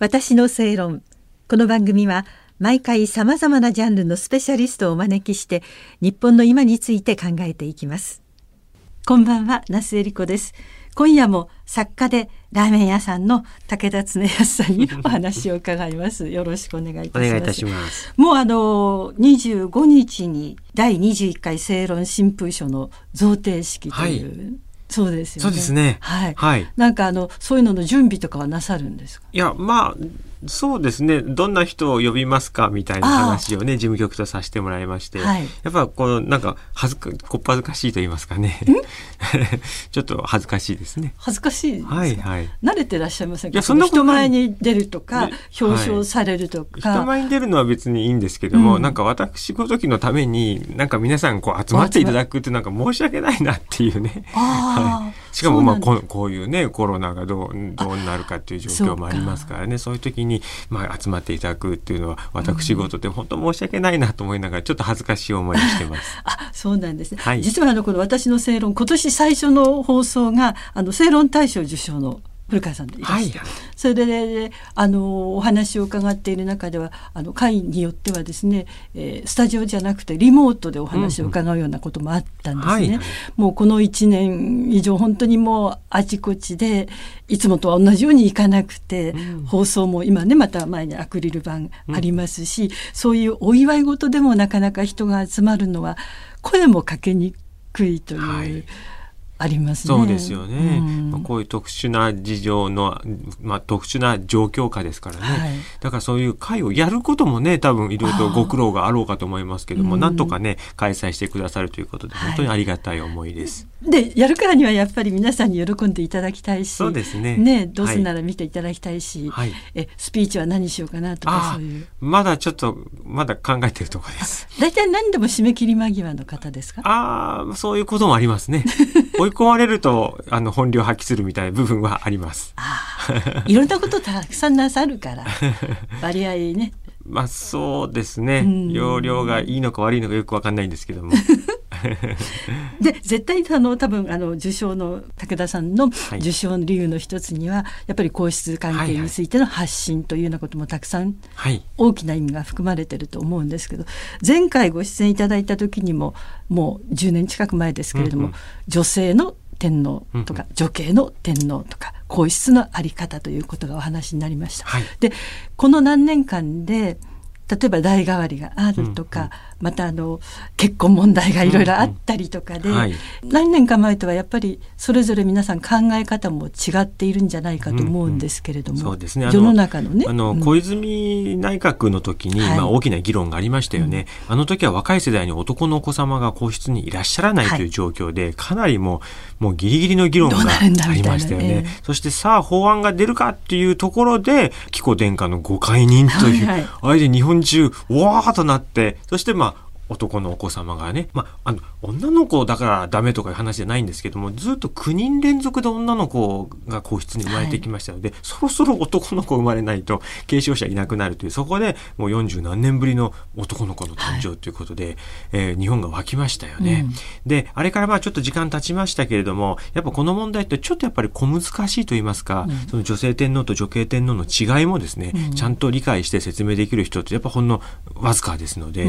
私の正論。この番組は毎回さまざまなジャンルのスペシャリストをお招きして日本の今について考えていきます。こんばんは那須恵理子です。今夜も作家でラーメン屋さんの武田恒康さんに お話を伺います。よろしくお願いいたします。お願いいたします。もうあの25日に第21回正論新風書の贈呈式という、はいそうですよね。そうですね。はい。はい。なんかあのそういうのの準備とかはなさるんですか？いやまあそうですね。どんな人を呼びますかみたいな話をね事務局とさせてもらいまして、はい、やっぱこうなんか恥ずかこっぱずかしいと言いますかね。ちょっと恥ずかしいですね。恥ずかしいはいはい。慣れてらっしゃいませんか？いやそんな人前に出るとか、表彰されるとか、はい、人前に出るのは別にいいんですけども、うん、なんか私ごときのためになんか皆さんこう集まっていただくってなんか申し訳ないなっていうね、はい、しかもまあここういうねコロナがどうどうなるかっていう状況もありますからね。そういう時にに、まあ、集まっていただくっていうのは私事で本当申し訳ないなと思いながらちょっと恥ずかしい思いをしてます。あそうなんですね、はい、実はあのこの私の正論今年最初の放送があの正論大賞受賞の古川さんでいらして、はい、それで、ね、あのお話を伺っている中ではあの会によってはですね、えー、スタジオじゃなくてリモートでお話を伺うようなこともあったんですね。うんうんはい、もうこの1年以上本当にもうあちこちでいつもとは同じようにいかなくて、うん、放送も今ねまた前にアクリル板ありますし、うん、そういうお祝い事でもなかなか人が集まるのは声もかけにくいという。はいあります、ね、そうですよね、うん、まあ、こういう特殊な事情の、まあ、特殊な状況下ですからね、はい、だからそういう会をやることもね多分いろいろとご苦労があろうかと思いますけども、なんとかね開催してくださるということで本当にありがたい思いです。はい、でやるからにはやっぱり皆さんに喜んでいただきたいしそうですね。ねどうせなら見ていただきたいし、はい、えスピーチは何しようかなとかそういう。まだちょっとまだ考えてるところです。大体何でも締め切り間際の方ですか？ああそういうこともありますね。追 い込まれるとあの本領発揮するみたいな部分はあります。いろんなことたくさんなさるから 割合ね。まあそうですね。容量がいいのか悪いのかよくわかんないんですけども。で絶対あの多分あの受賞の武田さんの受賞の理由の一つには、はい、やっぱり皇室関係についての発信というようなこともたくさん、大きな意味が含まれてると思うんですけど前回ご出演いただいた時にももう10年近く前ですけれども、うんうん、女性の天皇とか女系の天皇とか皇室の在り方ということがお話になりました。はい、でこの何年間で例えば代替わりがあるとか、またあの結婚問題がいろいろあったりとかで、うんうんはい、何年か前とはやっぱりそれぞれ皆さん考え方も違っているんじゃないかと思うんですけれども、うんうん、そうですね。世の中のね。あの、小泉内閣の時に、まあ、大きな議論がありましたよね、あの時は若い世代に男のお子様が皇室にいらっしゃらないという状況で、はい、かなりもうもうギリギリの議論がありましたよね、えー、そしてさあ法案が出るかっていうところで紀子殿下のご解任という、はいはい、あれで日本中わーとなってそしてまあ男のお子様がね、まあ、あの女の子だからダメとかいう話じゃないんですけどもずっと9人連続で女の子が皇室に生まれてきましたので、はい、そろそろ男の子生まれないと継承者いなくなるというそこでもう40何年ぶりの男の子の誕生ということで、はい、えー、日本が沸きましたよね。うん、であれからまあちょっと時間経ちましたけれどもやっぱこの問題ってちょっとやっぱり小難しいと言いますか、うん、その女性天皇と女系天皇の違いもですね、うん、ちゃんと理解して説明できる人ってやっぱほんのわずかですので、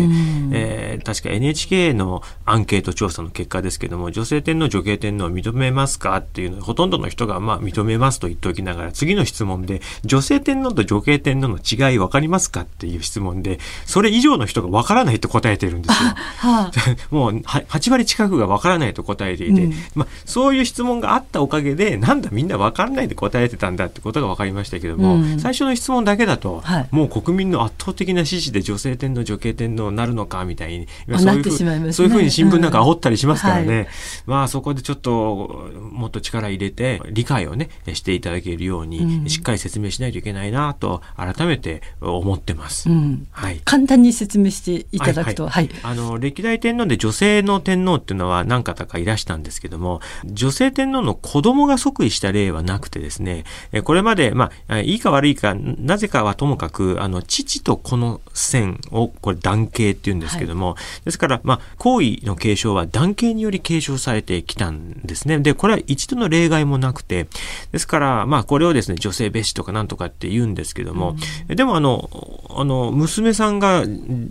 えーえー、確か NHK のアンケート調査の結果ですけども女性天皇女系天皇を認めますかっていうのほとんどの人がまあ認めますと言っておきながら次の質問で女性天皇と女系天皇の違い分かりますかっていう質問でそれ以上の人が分からないと答えてるんですよ。はあ、もう8割近くが分からないと答えていて、うん、まあ、そういう質問があったおかげでなんだみんな分からないで答えてたんだってことが分かりましたけども、うん、最初の質問だけだと、はい、もう国民の圧倒的な支持で女性天皇女系天皇になるのかみたいにそういうふう、ね、そういうふうに新聞なんか煽ったりしますからね、うんはい、まあそこでちょっともっと力入れて理解をねしていただけるように、しっかり説明しないといけないなと改めて思ってます。うん、はい、簡単に説明していただくと、はい、はい、あの歴代天皇で女性の天皇っていうのは何方かいらしたんですけども女性天皇の子供が即位した例はなくてですねこれまでまあいいか悪いかなぜかはともかくあの父と子の線をこれ男系っていうんですけども、も、ですから、まあ、皇位の継承は男系により継承されてきたんですね。で、これは一度の例外もなくて、ですから、まあ、これをですね、女性蔑視とかなんとかって言うんですけども、うん、でもあの、あの、娘さんが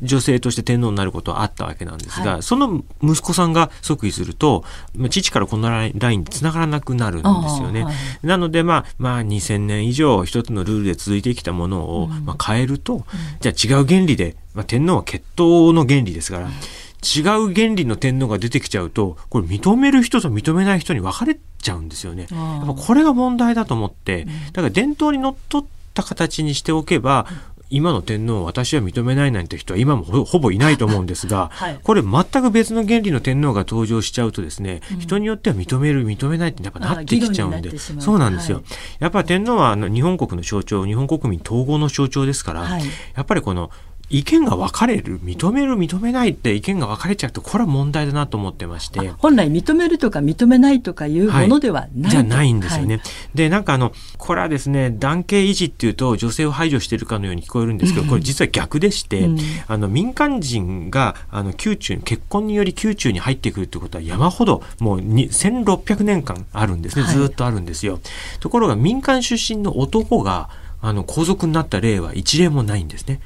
女性として天皇になることはあったわけなんですが、はい、その息子さんが即位すると、父からこのラインに繋がらなくなるんですよね。はい、なので、まあ、まあ、2000年以上一つのルールで続いてきたものを、まあ、変えると、うん、じゃあ違う原理で、まあ、天皇は血統の原理ですから、違う原理の天皇が出てきちゃうと、これ認める人と認めない人に分かれちゃうんですよね。やっぱこれが問題だと思って、だから伝統にのっとった形にしておけば、今の天皇を私は認めないなんて人は今もほぼいないと思うんですが、はい、これ全く別の原理の天皇が登場しちゃうとですね、うん、人によっては認める認めないってやっぱなってきちゃうんでそうなんですよ、はい、やっぱ天皇はあの日本国の象徴日本国民統合の象徴ですから、はい、やっぱりこの意見が分かれる認める認めないって意見が分かれちゃうとこれは問題だなと思ってまして。本来認めるとか認めないとかいうものではない、はい、じゃないんですよね、はい、でなんかあのこれはですね男系維持っていうと女性を排除しているかのように聞こえるんですけどこれ実は逆でして、うん、あの民間人があの宮中結婚により宮中に入ってくるってことは山ほどもう1600年間あるんですね、ずっとあるんですよ、ところが民間出身の男があの皇族になった例は一例もないんですね。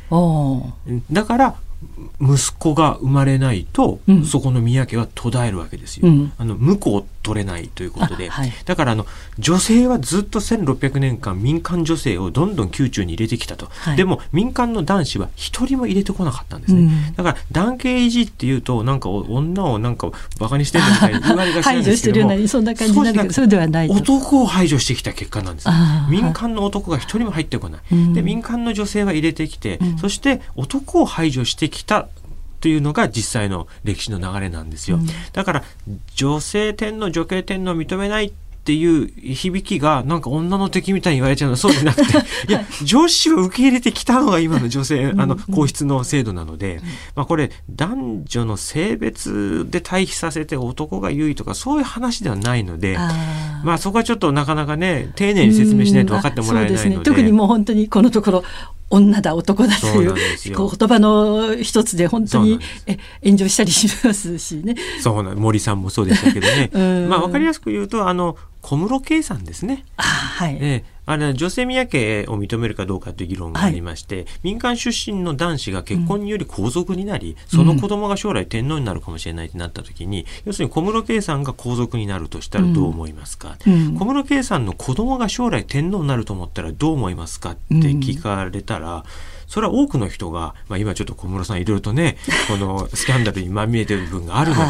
だから息子が生まれないと、うん、そこの宮家は途絶えるわけですよ。うん、あの婿を取れないということで、はい、だからあの女性はずっと1600年間民間女性をどんどん宮中に入れてきたと、はい、でも民間の男子は一人も入れてこなかったんですね、うん、だから男系維持っていうとなんか女をなんかバカにしてるみたいに言われがちなんですけども そんな感じになるそうではない男を排除してきた結果なんです、ね、民間の男が一人も入ってこない、で民間の女性は入れてきて、そして男を排除してきたというのが実際の歴史の流れなんですよ。だから女性天皇女系天皇を認めないっていう響きがなんか女の敵みたいに言われちゃうのはそうじゃなくて いや女子を受け入れてきたのが今の女性あの皇室の制度なので、まあ、これ男女の性別で対比させて男が優位とかそういう話ではないのでまあそこはちょっとなかなかね丁寧に説明しないと分かってもらえないので、ね、特にもう本当にこのところ女だ男だという言葉の一つで本当にえ炎上したりしますしね。そうな森さんもそうでしたけどね。まあわかりやすく言うとあの小室圭さんですね。はい。えあれ女性宮家を認めるかどうかという議論がありまして、はい、民間出身の男子が結婚により皇族になり、うん、その子供が将来天皇になるかもしれないってなった時に、うん、要するに小室圭さんが皇族になるとしたらどう思いますか、うん、小室圭さんの子供が将来天皇になると思ったらどう思いますかって聞かれたら、それは多くの人が、まあ、今ちょっと小室さんいろいろとね このスキャンダルにまみえてる部分があるので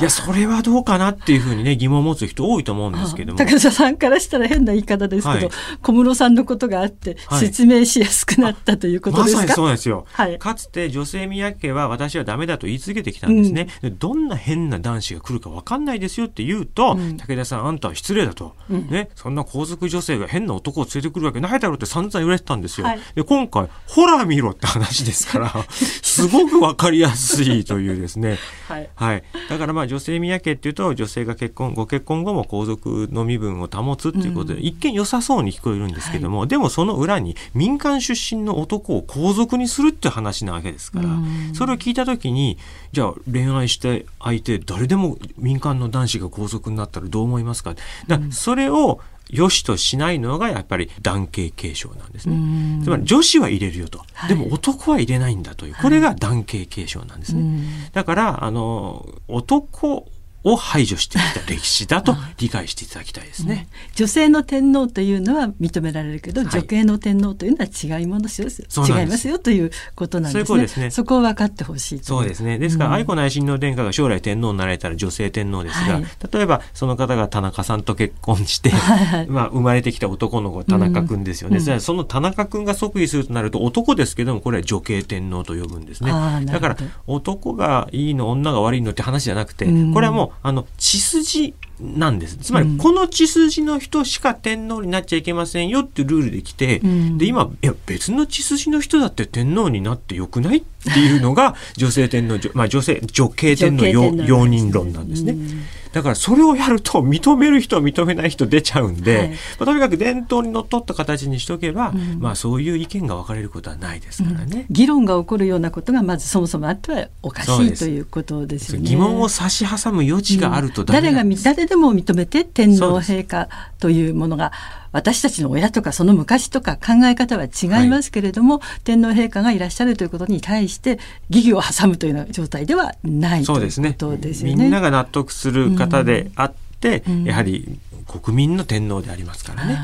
いやそれはどうかなっていうふうにね疑問を持つ人多いと思うんですけども。高田さんからしたら変な言い方ですけど、はい、小室さんのことがあって説明しやすくなったということですか、まさにそうなんですよ、はい、かつて女性宮家は私はダメだと言い続けてきたんですね、うん、どんな変な男子が来るか分かんないですよって言うと、うん、武田さんあんたは失礼だと、うん、ね、そんな皇族女性が変な男を連れてくるわけないだろうって散々言われてたんですよ、はい、で今回ほら見ろって話ですから すごくわかりやすいというですね、はい、はい、だからまあ女性宮家っていうと女性が結婚ご結婚後も皇族の身分を保つっていうことで、うん、一見良さそうに聞こえるんですけども、はい、でもその裏に民間出身の男を皇族にするって話なわけですから、うん、それを聞いた時にじゃあ恋愛して相手誰でも民間の男子が皇族になったらどう思いますか？だそれを良しとしないのがやっぱり男系継承なんですね。つまり女子は入れるよと、はい、でも男は入れないんだという。これが男系継承なんですね。だからあの男を排除してきた歴史だと 理解していただきたいですね。うん、女性の天皇というのは認められるけど、はい、女系の天皇というのは違いますよ。違いますよということなんですね。そ、ね、そこを分かってほしいそうですね。ですから、うん、愛子内親王殿下が将来天皇になられたら女性天皇ですが、はい、例えばその方が田中さんと結婚して、はい、まあ生まれてきた男の子田中君ですよね。うん、その田中君が即位するとなると男ですけどもこれは女系天皇と呼ぶんですね。だから男がいいの女が悪いのって話じゃなくて、これはもうあの血筋なんです。つまり、この血筋の人しか天皇になっちゃいけませんよっていうルールで来て、うん、で、今、いや、別の血筋の人だって天皇になってよくないっていうのが、女性天皇、まあ、女性、女系天皇容認論なんですね。だからそれをやると認める人認めない人出ちゃうんで、はい、まあ、とにかく伝統にのっとった形にしとけば、うん、まあそういう意見が分かれることはないですからね、うん、議論が起こるようなことがまずそもそもあってはおかしいということですよね。疑問を差し挟む余地があると、誰が誰でも認めて天皇陛下というものが私たちの親とかその昔とか考え方は違いますけれども、はい、天皇陛下がいらっしゃるということに対して疑義を挟むというような状態ではないということですよね。みんなが納得する方であって、うん、やはり国民の天皇でありますからね。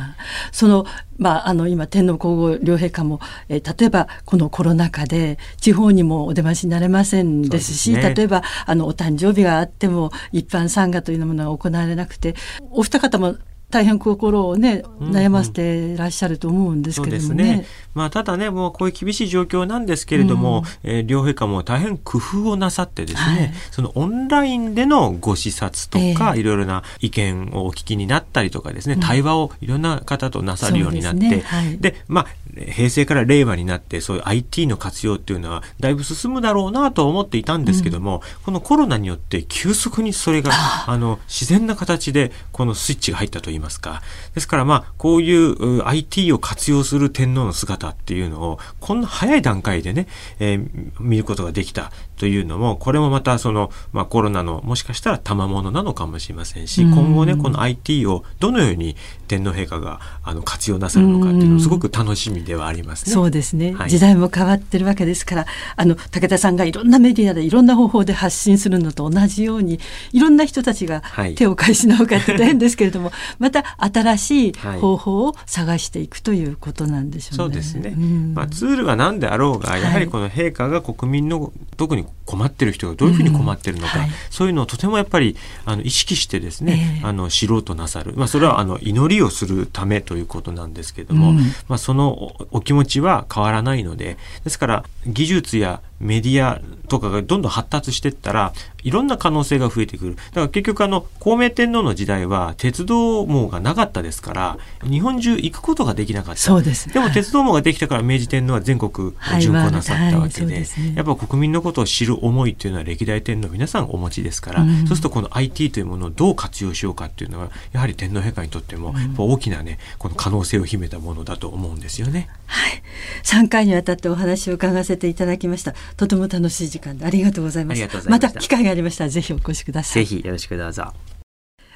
そのまあ、あの今天皇皇后両陛下も、えー、例えばこのコロナ禍で地方にもお出ましになれませんですし、ね、例えばあのお誕生日があっても一般参賀というものが行われなくてお二方も大変心をね悩ませていらっしゃると思うんですけれどもね。うんうん、まあ、ただねもうこういう厳しい状況なんですけれども、うん、えー、両陛下も大変工夫をなさってですね、はい、そのオンラインでのご視察とか、えー、いろいろな意見をお聞きになったりとかですね、対話をいろんな方となさるようになって、で、ね。はい、まあ平成から令和になってそういう IT の活用っていうのはだいぶ進むだろうなと思っていたんですけども、うん、このコロナによって急速にそれがあ。の自然な形でこのスイッチが入ったといいますか。ですからまあこういう IT を活用する天皇の姿っていうのをこんな早い段階でね、えー、見ることができた。というのもこれもまたその、まあ、コロナのもしかしたら賜物なのかもしれませんし、今後ねこの IT をどのように天皇陛下があの活用なさるのかっていうのすごく楽しみではありますね。そうですね、はい、時代も変わってるわけですからあの武田さんがいろんなメディアでいろんな方法で発信するのと同じようにいろんな人たちが手を返しなおかって大変ですけれども、はい、また新しい方法を探していくということなんでしょうね。そうですね、まあ、ツールは何であろうがやはりこの陛下が国民の特に困ってる人がどういうふうに困ってるのか、うんはい、そういうのをとてもやっぱりあの意識してですね、えー、あの知ろうとなさる、まあ、それはあの祈りをするためということなんですけれども、うん、まあ、そのお気持ちは変わらないのでですから技術やメディアとかがどんどん発達していったらいろんな可能性が増えてくる。だから結局あの孔明天皇の時代は鉄道網がなかったですから日本中行くことができなかった。そうです、でも鉄道網ができたから明治天皇は全国巡行なさったわけではい。でね、やっぱ国民のことを知る思いというのは歴代天皇皆さんお持ちですから、うん、そうするとこの IT というものをどう活用しようかっていうのはやはり天皇陛下にとっても大きなねこの可能性を秘めたものだと思うんですよね。はい、3回にわたってお話を伺わせていただきました。とても楽しい時間でありがとうございますまた。機会がありました。らぜひお越しください。ぜひよろしくどうぞ。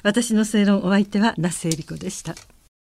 私の正論お相手は那須恵理子でした